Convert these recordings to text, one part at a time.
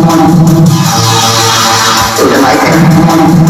To the light.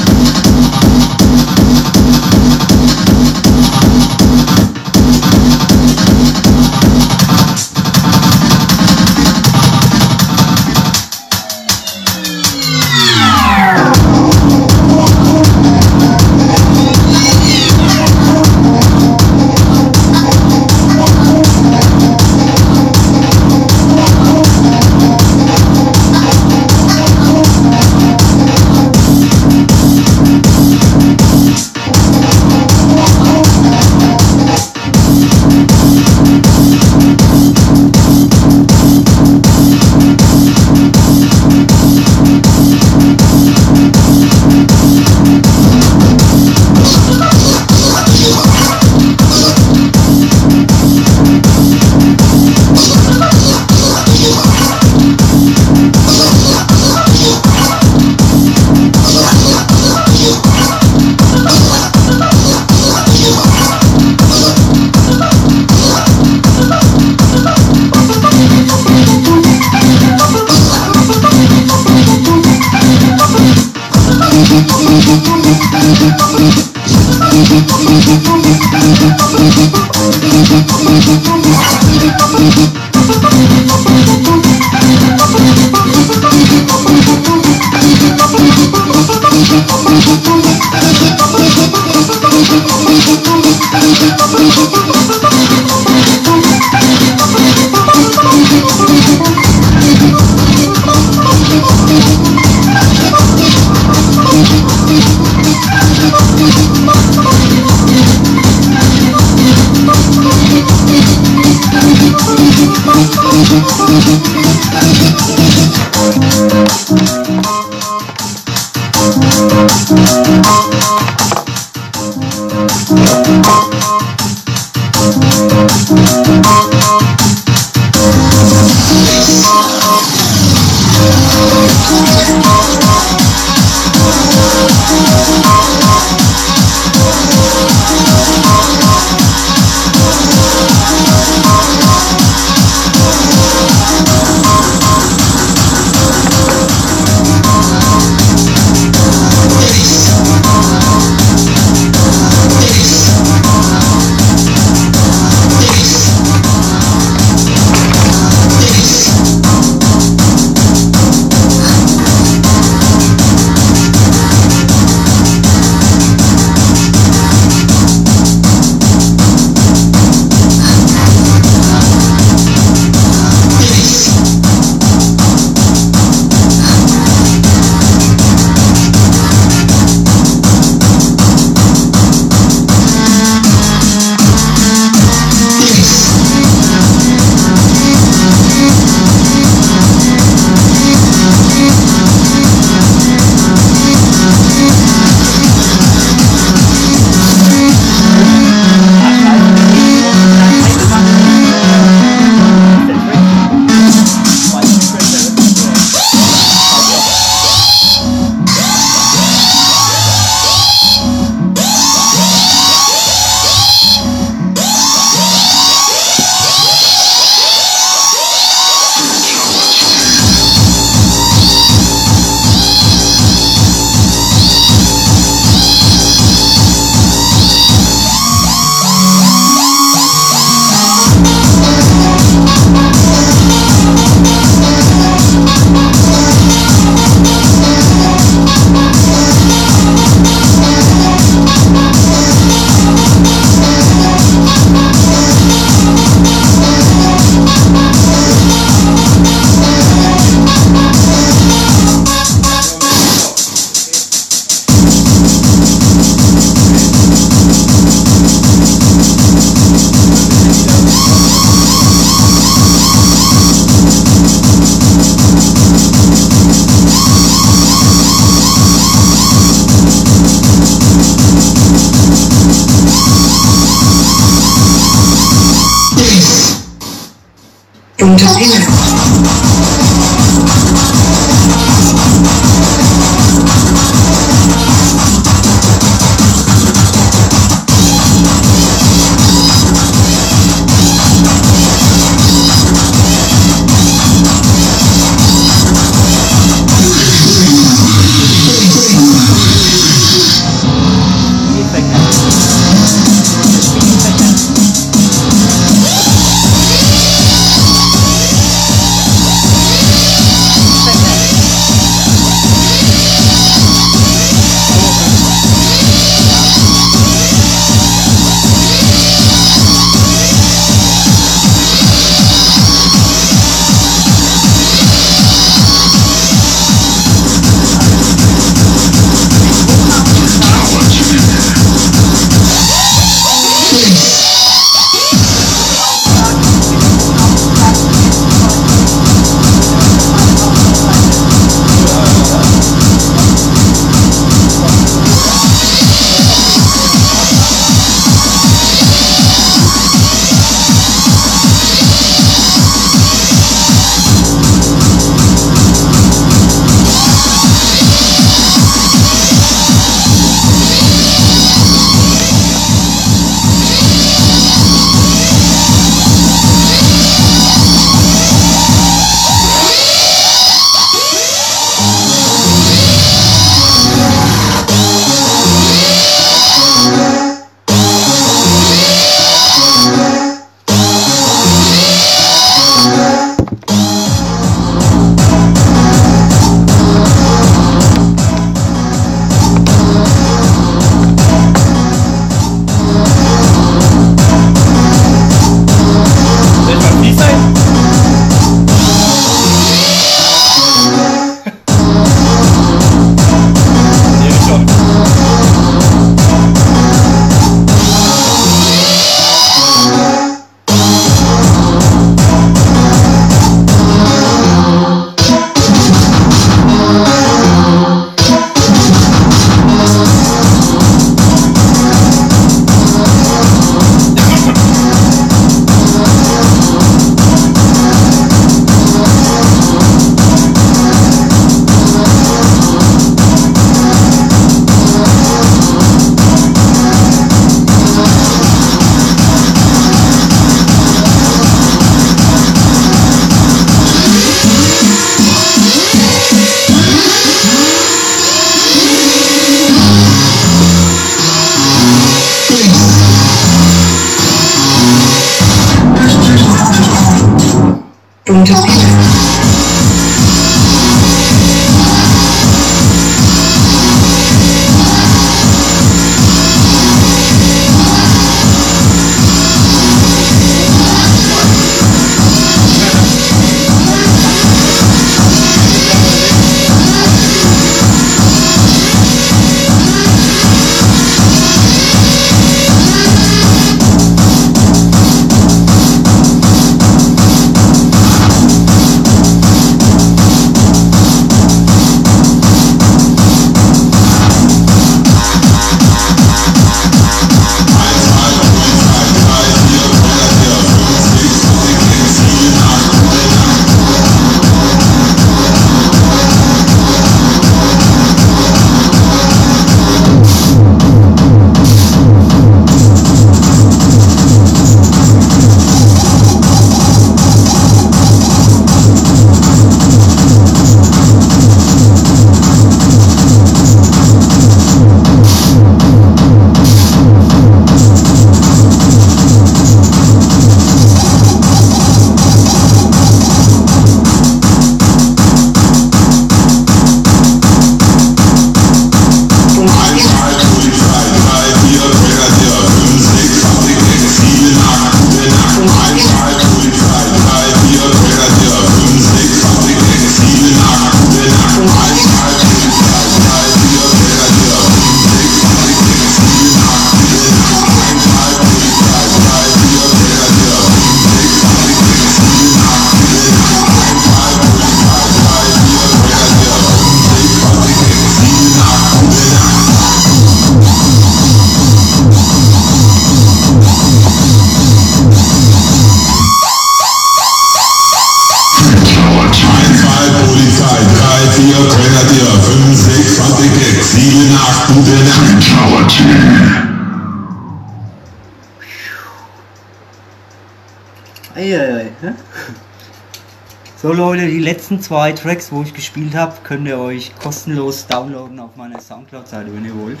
Letzten zwei Tracks, wo ich gespielt habe, könnt ihr euch kostenlos downloaden auf meiner Soundcloud-Seite, wenn ihr wollt.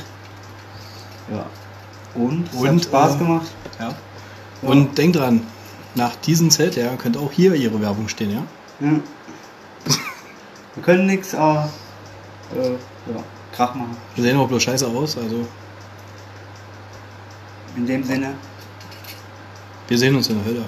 Ja. Und, es Und, hat Spaß äh, gemacht. Ja. Und denkt dran, nach diesem Zelt, ja, könnte auch hier ihre Werbung stehen, ja? Ja. Wir können nichts, aber äh, ja, Krach machen. Wir sehen auch bloß scheiße aus, also In dem Sinne. wir sehen uns in der Hölle.